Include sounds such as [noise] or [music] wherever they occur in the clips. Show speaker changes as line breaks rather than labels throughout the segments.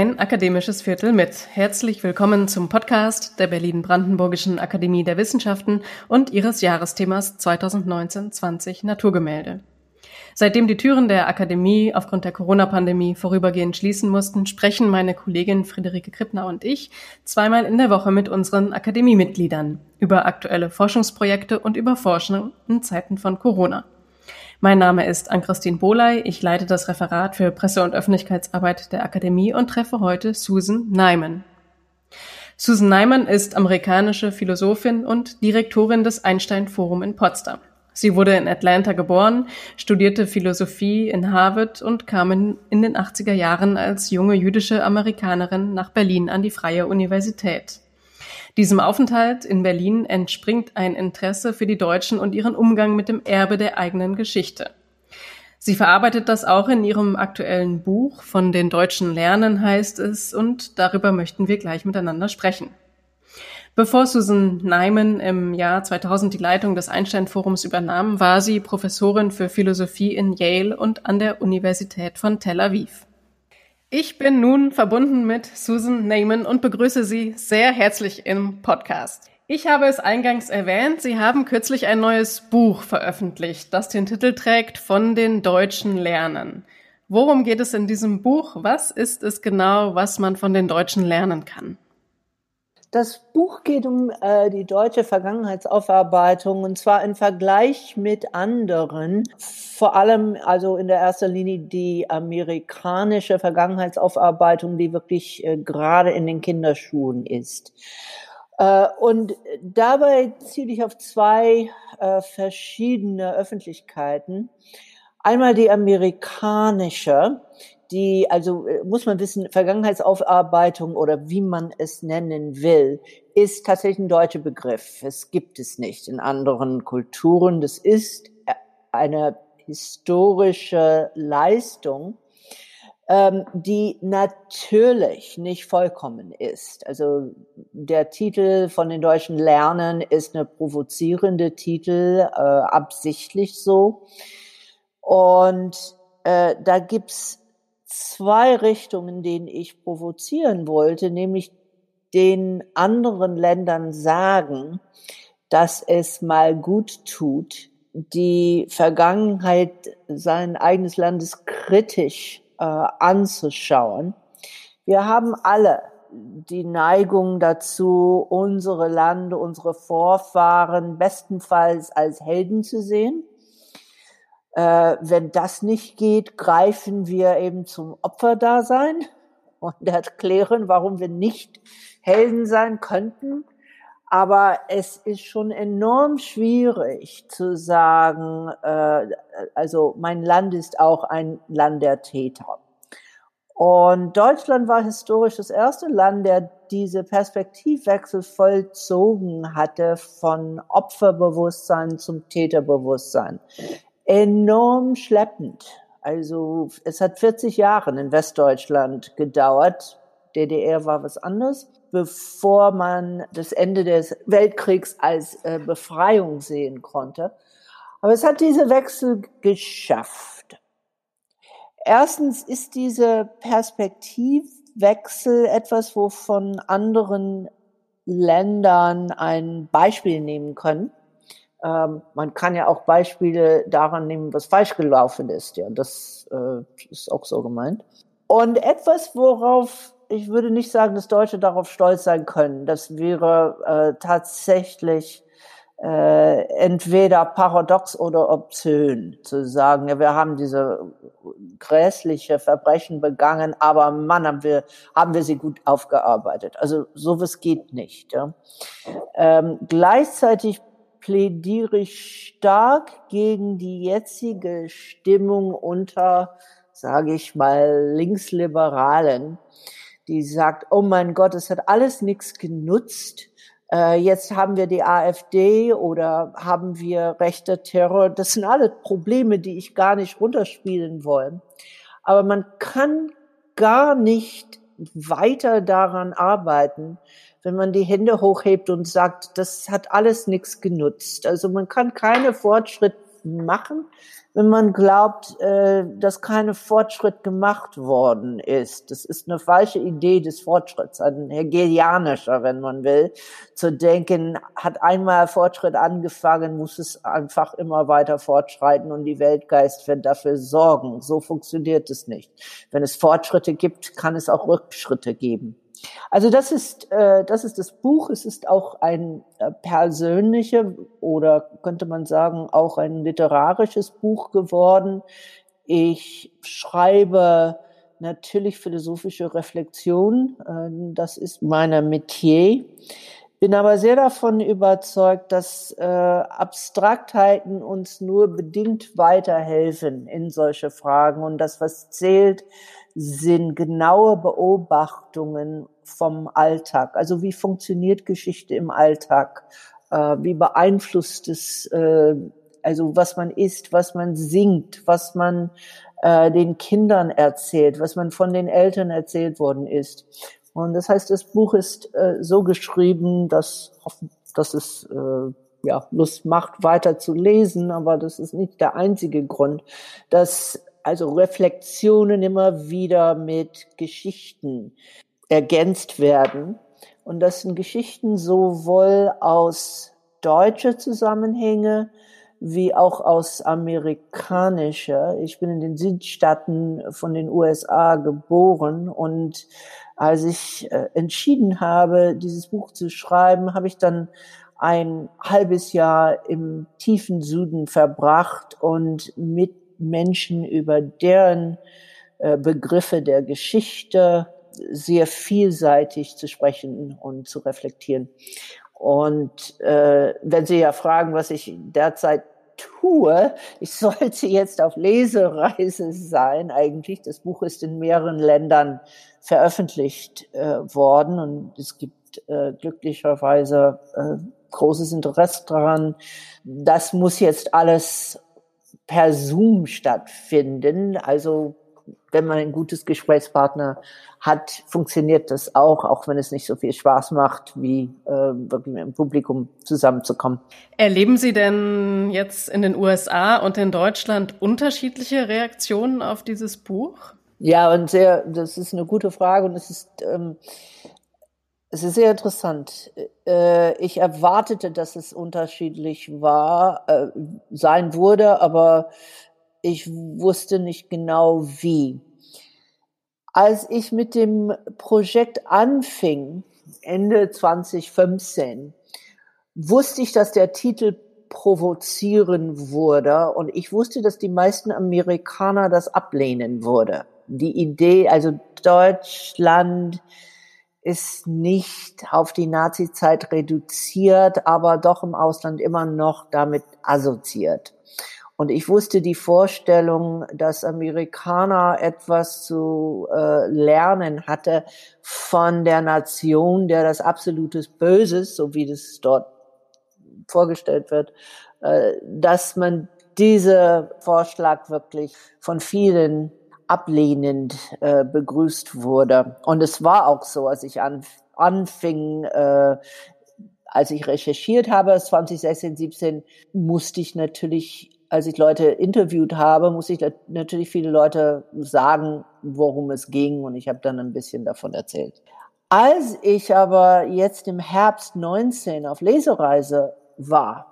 Ein akademisches Viertel mit. Herzlich willkommen zum Podcast der Berlin-Brandenburgischen Akademie der Wissenschaften und ihres Jahresthemas 2019-20 Naturgemälde. Seitdem die Türen der Akademie aufgrund der Corona-Pandemie vorübergehend schließen mussten, sprechen meine Kollegin Friederike Krippner und ich zweimal in der Woche mit unseren Akademiemitgliedern über aktuelle Forschungsprojekte und über Forschung in Zeiten von Corona. Mein Name ist Ann-Christine Boley. Ich leite das Referat für Presse- und Öffentlichkeitsarbeit der Akademie und treffe heute Susan Nyman. Susan Nyman ist amerikanische Philosophin und Direktorin des Einstein Forum in Potsdam. Sie wurde in Atlanta geboren, studierte Philosophie in Harvard und kam in, in den 80er Jahren als junge jüdische Amerikanerin nach Berlin an die Freie Universität. Diesem Aufenthalt in Berlin entspringt ein Interesse für die Deutschen und ihren Umgang mit dem Erbe der eigenen Geschichte. Sie verarbeitet das auch in ihrem aktuellen Buch Von den Deutschen lernen heißt es und darüber möchten wir gleich miteinander sprechen. Bevor Susan Nyman im Jahr 2000 die Leitung des Einstein-Forums übernahm, war sie Professorin für Philosophie in Yale und an der Universität von Tel Aviv. Ich bin nun verbunden mit Susan Nyman und begrüße Sie sehr herzlich im Podcast. Ich habe es eingangs erwähnt, Sie haben kürzlich ein neues Buch veröffentlicht, das den Titel trägt Von den Deutschen lernen. Worum geht es in diesem Buch? Was ist es genau, was man von den Deutschen lernen kann?
Das Buch geht um äh, die deutsche Vergangenheitsaufarbeitung und zwar im Vergleich mit anderen, vor allem also in der ersten Linie die amerikanische Vergangenheitsaufarbeitung, die wirklich äh, gerade in den Kinderschuhen ist. Äh, und dabei ziele ich auf zwei äh, verschiedene Öffentlichkeiten. Einmal die amerikanische, die, also äh, muss man wissen, Vergangenheitsaufarbeitung oder wie man es nennen will, ist tatsächlich ein deutscher Begriff. Es gibt es nicht in anderen Kulturen. Das ist äh, eine historische Leistung, ähm, die natürlich nicht vollkommen ist. Also der Titel von den Deutschen Lernen ist eine provozierende Titel, äh, absichtlich so. Und äh, da gibt's zwei Richtungen, denen ich provozieren wollte, nämlich den anderen Ländern sagen, dass es mal gut tut, die Vergangenheit sein eigenes Landes kritisch äh, anzuschauen. Wir haben alle die Neigung dazu, unsere Lande, unsere Vorfahren bestenfalls als Helden zu sehen. Äh, wenn das nicht geht, greifen wir eben zum Opferdasein [laughs] und erklären, warum wir nicht Helden sein könnten. Aber es ist schon enorm schwierig zu sagen, äh, also mein Land ist auch ein Land der Täter. Und Deutschland war historisch das erste Land, der diese Perspektivwechsel vollzogen hatte von Opferbewusstsein zum Täterbewusstsein enorm schleppend. Also es hat 40 Jahre in Westdeutschland gedauert. DDR war was anderes, bevor man das Ende des Weltkriegs als äh, Befreiung sehen konnte. Aber es hat diese Wechsel geschafft. Erstens ist diese Perspektivwechsel etwas, wovon anderen Ländern ein Beispiel nehmen können. Ähm, man kann ja auch Beispiele daran nehmen, was falsch gelaufen ist. Ja, das äh, ist auch so gemeint. Und etwas, worauf ich würde nicht sagen, dass Deutsche darauf stolz sein können. Das wäre äh, tatsächlich äh, entweder paradox oder obszön zu sagen, ja, wir haben diese grässliche Verbrechen begangen, aber Mann, haben wir, haben wir sie gut aufgearbeitet. Also sowas geht nicht. Ja. Ähm, gleichzeitig plädiere ich stark gegen die jetzige Stimmung unter, sage ich mal, Linksliberalen, die sagt, oh mein Gott, es hat alles nichts genutzt. Äh, jetzt haben wir die AfD oder haben wir rechter Terror. Das sind alle Probleme, die ich gar nicht runterspielen wollen. Aber man kann gar nicht weiter daran arbeiten, wenn man die Hände hochhebt und sagt, das hat alles nichts genutzt. Also man kann keine Fortschritt machen, wenn man glaubt, äh, dass keine Fortschritt gemacht worden ist. Das ist eine falsche Idee des Fortschritts, ein hegelianischer, wenn man will, zu denken, hat einmal Fortschritt angefangen, muss es einfach immer weiter fortschreiten und die Weltgeist wird dafür sorgen. So funktioniert es nicht. Wenn es Fortschritte gibt, kann es auch Rückschritte geben. Also das ist, äh, das ist das Buch. Es ist auch ein äh, persönlicher oder könnte man sagen auch ein literarisches Buch geworden. Ich schreibe natürlich philosophische Reflexion. Äh, das ist meine Metier. Bin aber sehr davon überzeugt, dass äh, Abstraktheiten uns nur bedingt weiterhelfen in solche Fragen. Und das, was zählt, sind genaue Beobachtungen vom Alltag. Also wie funktioniert Geschichte im Alltag? Äh, wie beeinflusst es, äh, also was man isst, was man singt, was man äh, den Kindern erzählt, was man von den Eltern erzählt worden ist. Und das heißt, das Buch ist so geschrieben, dass, dass es ja, Lust macht, weiter zu lesen, aber das ist nicht der einzige Grund, dass also Reflexionen immer wieder mit Geschichten ergänzt werden. Und das sind Geschichten sowohl aus deutscher Zusammenhänge wie auch aus amerikanischer. Ich bin in den Südstaaten von den USA geboren und als ich äh, entschieden habe, dieses Buch zu schreiben, habe ich dann ein halbes Jahr im tiefen Süden verbracht und mit Menschen über deren äh, Begriffe der Geschichte sehr vielseitig zu sprechen und zu reflektieren. Und äh, wenn Sie ja fragen, was ich derzeit tue, ich [laughs] sollte jetzt auf Lesereise sein eigentlich. Das Buch ist in mehreren Ländern veröffentlicht äh, worden und es gibt äh, glücklicherweise äh, großes Interesse daran. Das muss jetzt alles per Zoom stattfinden. Also wenn man ein gutes Gesprächspartner hat, funktioniert das auch, auch wenn es nicht so viel Spaß macht, wie äh, wirklich mit dem Publikum zusammenzukommen.
Erleben Sie denn jetzt in den USA und in Deutschland unterschiedliche Reaktionen auf dieses Buch?
Ja, und sehr, das ist eine gute Frage und es ist ähm, es ist sehr interessant. Äh, ich erwartete, dass es unterschiedlich war, äh, sein würde, aber ich wusste nicht genau wie. Als ich mit dem Projekt anfing, Ende 2015, wusste ich, dass der Titel provozieren würde und ich wusste, dass die meisten Amerikaner das ablehnen würde. Die Idee, also Deutschland, ist nicht auf die Nazi-Zeit reduziert, aber doch im Ausland immer noch damit assoziiert. Und ich wusste die Vorstellung, dass Amerikaner etwas zu äh, lernen hatte von der Nation, der das absolutes Böses, so wie das dort vorgestellt wird, äh, dass man diese Vorschlag wirklich von vielen ablehnend äh, begrüßt wurde. Und es war auch so, als ich an, anfing, äh, als ich recherchiert habe, 2016, 17, musste ich natürlich, als ich Leute interviewt habe, musste ich natürlich viele Leute sagen, worum es ging. Und ich habe dann ein bisschen davon erzählt. Als ich aber jetzt im Herbst 19 auf Lesereise war,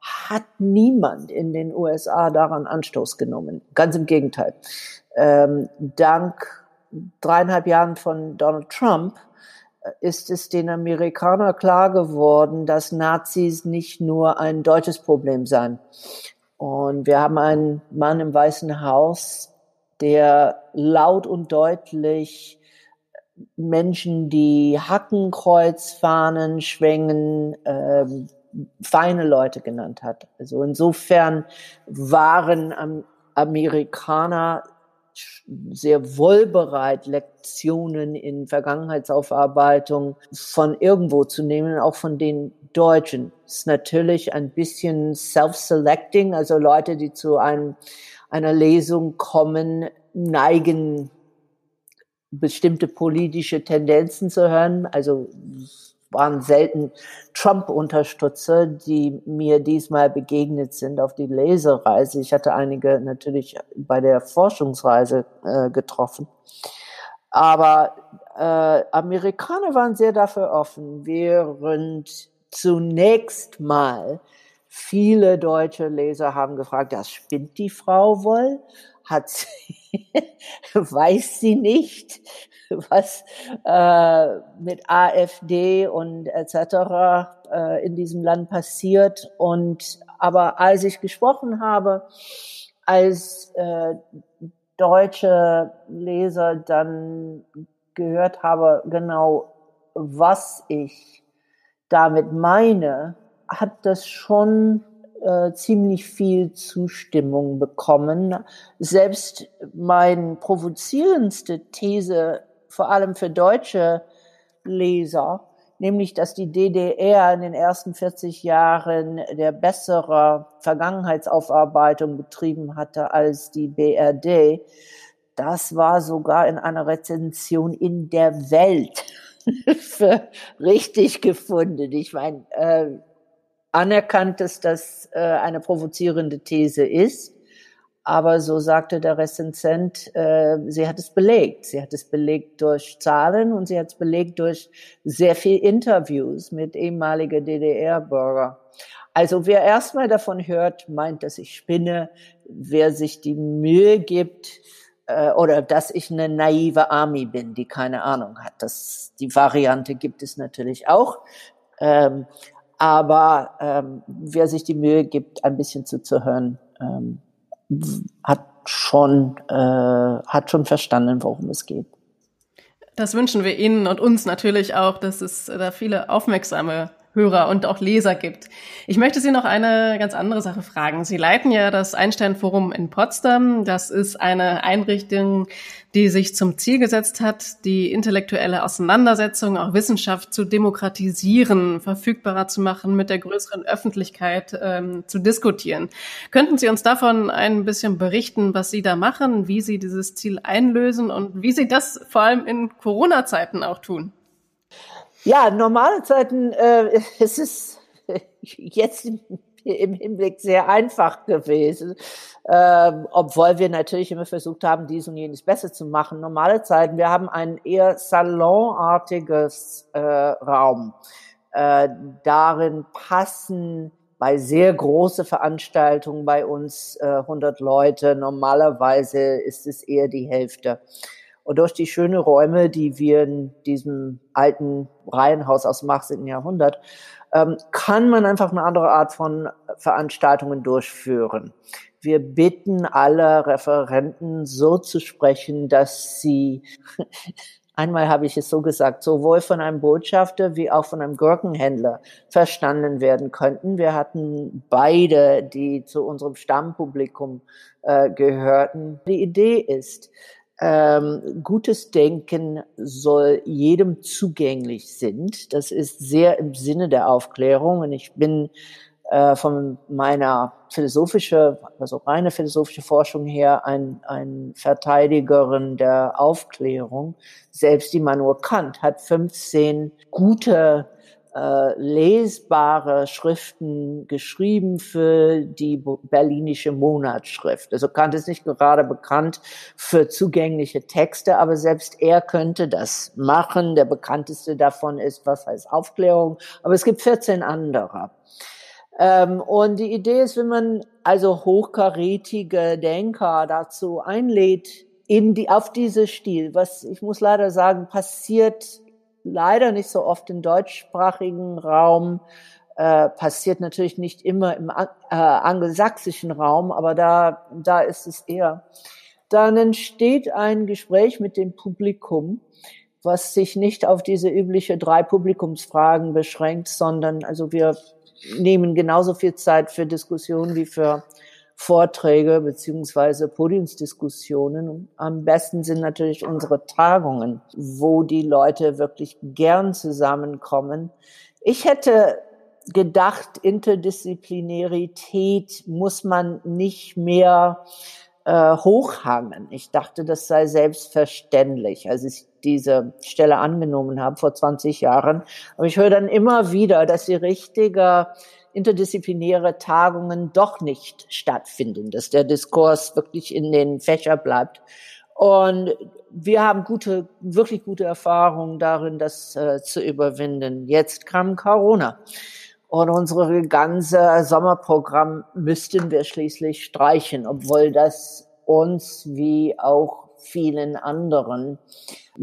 hat niemand in den USA daran Anstoß genommen. Ganz im Gegenteil ähm, dank dreieinhalb Jahren von Donald Trump äh, ist es den Amerikanern klar geworden, dass Nazis nicht nur ein deutsches Problem seien. Und wir haben einen Mann im Weißen Haus, der laut und deutlich Menschen, die Hackenkreuzfahnen schwingen, ähm, feine Leute genannt hat. Also insofern waren Amerikaner sehr wohlbereit, Lektionen in Vergangenheitsaufarbeitung von irgendwo zu nehmen, auch von den Deutschen. Das ist natürlich ein bisschen self-selecting, also Leute, die zu einem, einer Lesung kommen, neigen bestimmte politische Tendenzen zu hören, also waren selten Trump-Unterstützer, die mir diesmal begegnet sind auf die Lesereise. Ich hatte einige natürlich bei der Forschungsreise äh, getroffen. Aber äh, Amerikaner waren sehr dafür offen, während zunächst mal viele deutsche Leser haben gefragt, das spinnt die Frau wohl? Hat sie, [laughs] weiß sie nicht, [laughs] was äh, mit AfD und etc. Äh, in diesem Land passiert. Und aber als ich gesprochen habe, als äh, deutsche Leser dann gehört habe, genau was ich damit meine, hat das schon äh, ziemlich viel Zustimmung bekommen. Selbst mein provozierendste These, vor allem für deutsche Leser, nämlich dass die DDR in den ersten 40 Jahren der bessere Vergangenheitsaufarbeitung betrieben hatte als die BRD. Das war sogar in einer Rezension in der Welt [laughs] für richtig gefunden. Ich meine, äh, anerkannt, dass das äh, eine provozierende These ist. Aber so sagte der Rezensent, äh, sie hat es belegt. Sie hat es belegt durch Zahlen und sie hat es belegt durch sehr viel Interviews mit ehemaligen DDR-Bürger. Also wer erstmal davon hört, meint, dass ich spinne. Wer sich die Mühe gibt, äh, oder dass ich eine naive Army bin, die keine Ahnung hat. Das, die Variante gibt es natürlich auch. Ähm, aber ähm, wer sich die Mühe gibt, ein bisschen zuzuhören, ähm, hat schon, äh, hat schon verstanden, worum es geht.
Das wünschen wir Ihnen und uns natürlich auch, dass es da viele aufmerksame Hörer und auch Leser gibt. Ich möchte Sie noch eine ganz andere Sache fragen. Sie leiten ja das Einstein-Forum in Potsdam. Das ist eine Einrichtung, die sich zum Ziel gesetzt hat, die intellektuelle Auseinandersetzung, auch Wissenschaft zu demokratisieren, verfügbarer zu machen, mit der größeren Öffentlichkeit ähm, zu diskutieren. Könnten Sie uns davon ein bisschen berichten, was Sie da machen, wie Sie dieses Ziel einlösen und wie Sie das vor allem in Corona-Zeiten auch tun?
Ja, normale Zeiten, äh, [laughs] es ist jetzt im, Hinblick sehr einfach gewesen, äh, obwohl wir natürlich immer versucht haben, dies und jenes besser zu machen. Normale Zeiten, wir haben ein eher salonartiges äh, Raum. Äh, darin passen bei sehr große Veranstaltungen bei uns äh, 100 Leute. Normalerweise ist es eher die Hälfte. Und durch die schönen Räume, die wir in diesem alten Reihenhaus aus dem 18. Jahrhundert, ähm, kann man einfach eine andere Art von Veranstaltungen durchführen. Wir bitten alle Referenten so zu sprechen, dass sie, [laughs] einmal habe ich es so gesagt, sowohl von einem Botschafter wie auch von einem Gurkenhändler verstanden werden könnten. Wir hatten beide, die zu unserem Stammpublikum äh, gehörten. Die Idee ist, ähm, gutes Denken soll jedem zugänglich sind. Das ist sehr im Sinne der Aufklärung. Und ich bin äh, von meiner philosophische, also reine philosophische Forschung her ein, ein Verteidigerin der Aufklärung. Selbst Immanuel Kant hat 15 gute äh, lesbare Schriften geschrieben für die berlinische Monatsschrift. Also Kant ist nicht gerade bekannt für zugängliche Texte, aber selbst er könnte das machen. Der bekannteste davon ist, was heißt Aufklärung, aber es gibt 14 andere. Ähm, und die Idee ist, wenn man also hochkarätige Denker dazu einlädt, in die, auf diese Stil, was ich muss leider sagen, passiert leider nicht so oft im deutschsprachigen Raum, äh, passiert natürlich nicht immer im äh, angelsächsischen Raum, aber da, da ist es eher. Dann entsteht ein Gespräch mit dem Publikum, was sich nicht auf diese übliche drei Publikumsfragen beschränkt, sondern also wir nehmen genauso viel Zeit für Diskussionen wie für Vorträge beziehungsweise Podiumsdiskussionen. Am besten sind natürlich unsere Tagungen, wo die Leute wirklich gern zusammenkommen. Ich hätte gedacht, Interdisziplinarität muss man nicht mehr äh, hochhangen. Ich dachte, das sei selbstverständlich. Also ich diese Stelle angenommen habe vor 20 Jahren. Aber ich höre dann immer wieder, dass die richtige interdisziplinäre Tagungen doch nicht stattfinden, dass der Diskurs wirklich in den Fächer bleibt. Und wir haben gute, wirklich gute Erfahrungen darin, das äh, zu überwinden. Jetzt kam Corona. Und unsere ganze Sommerprogramm müssten wir schließlich streichen, obwohl das uns wie auch vielen anderen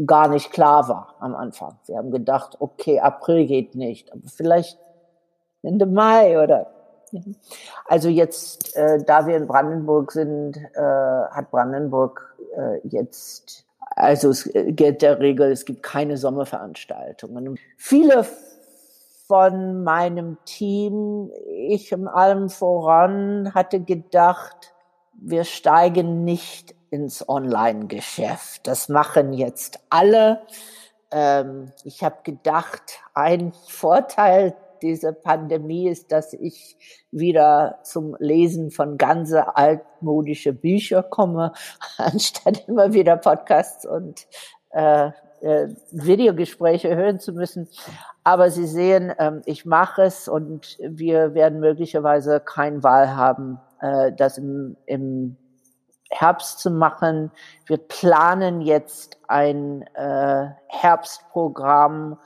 gar nicht klar war am Anfang. Wir haben gedacht, okay, April geht nicht, aber vielleicht Ende Mai oder also jetzt, äh, da wir in Brandenburg sind, äh, hat Brandenburg äh, jetzt, also es gilt der Regel, es gibt keine Sommerveranstaltungen. Viele von meinem Team, ich im allem voran, hatte gedacht, wir steigen nicht ins Online-Geschäft. Das machen jetzt alle. Ähm, ich habe gedacht, ein Vorteil diese Pandemie ist, dass ich wieder zum Lesen von ganze altmodische Bücher komme, [laughs] anstatt immer wieder Podcasts und äh, äh, Videogespräche hören zu müssen. Aber Sie sehen, ähm, ich mache es und wir werden möglicherweise keine Wahl haben, äh, das im, im Herbst zu machen. Wir planen jetzt ein äh, Herbstprogramm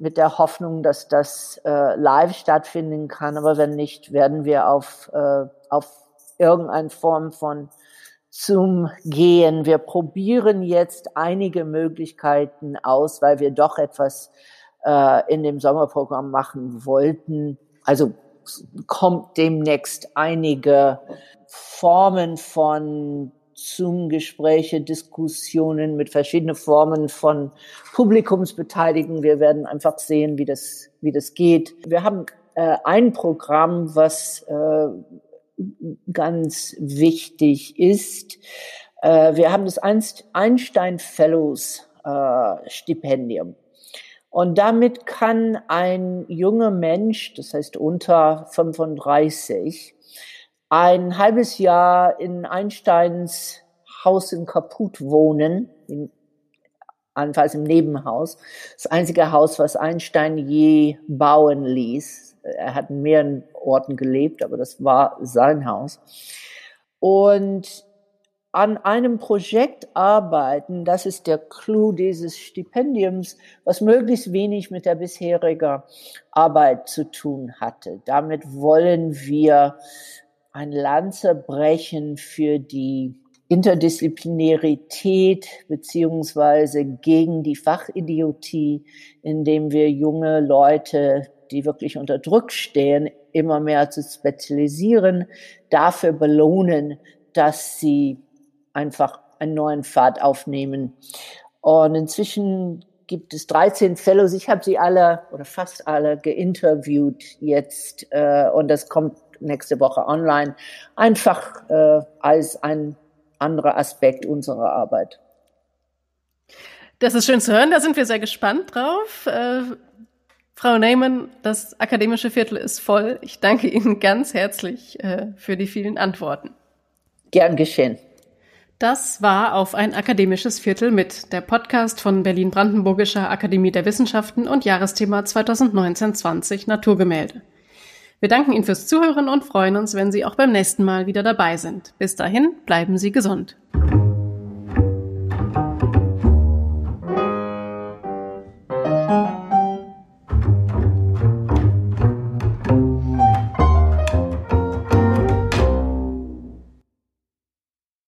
mit der Hoffnung, dass das äh, live stattfinden kann. Aber wenn nicht, werden wir auf, äh, auf irgendeine Form von Zoom gehen. Wir probieren jetzt einige Möglichkeiten aus, weil wir doch etwas äh, in dem Sommerprogramm machen wollten. Also kommt demnächst einige Formen von Zoom-Gespräche, Diskussionen mit verschiedenen Formen von Publikumsbeteiligung. Wir werden einfach sehen, wie das, wie das geht. Wir haben äh, ein Programm, was äh, ganz wichtig ist. Äh, wir haben das Einstein Fellows äh, Stipendium. Und damit kann ein junger Mensch, das heißt unter 35, ein halbes Jahr in Einsteins Haus in Kaput wohnen, in, anfalls im Nebenhaus. Das einzige Haus, was Einstein je bauen ließ. Er hat in mehreren Orten gelebt, aber das war sein Haus. Und an einem Projekt arbeiten, das ist der Clou dieses Stipendiums, was möglichst wenig mit der bisherigen Arbeit zu tun hatte. Damit wollen wir ein Lanze brechen für die Interdisziplinarität beziehungsweise gegen die Fachidiotie, indem wir junge Leute, die wirklich unter Druck stehen, immer mehr zu spezialisieren, dafür belohnen, dass sie einfach einen neuen Pfad aufnehmen. Und inzwischen gibt es 13 Fellows. Ich habe sie alle oder fast alle geinterviewt jetzt äh, und das kommt nächste Woche online, einfach äh, als ein anderer Aspekt unserer Arbeit.
Das ist schön zu hören, da sind wir sehr gespannt drauf. Äh, Frau Neyman, das akademische Viertel ist voll. Ich danke Ihnen ganz herzlich äh, für die vielen Antworten.
Gern geschehen.
Das war auf ein akademisches Viertel mit der Podcast von Berlin-Brandenburgischer Akademie der Wissenschaften und Jahresthema 2019-20 Naturgemälde. Wir danken Ihnen fürs Zuhören und freuen uns, wenn Sie auch beim nächsten Mal wieder dabei sind. Bis dahin, bleiben Sie gesund.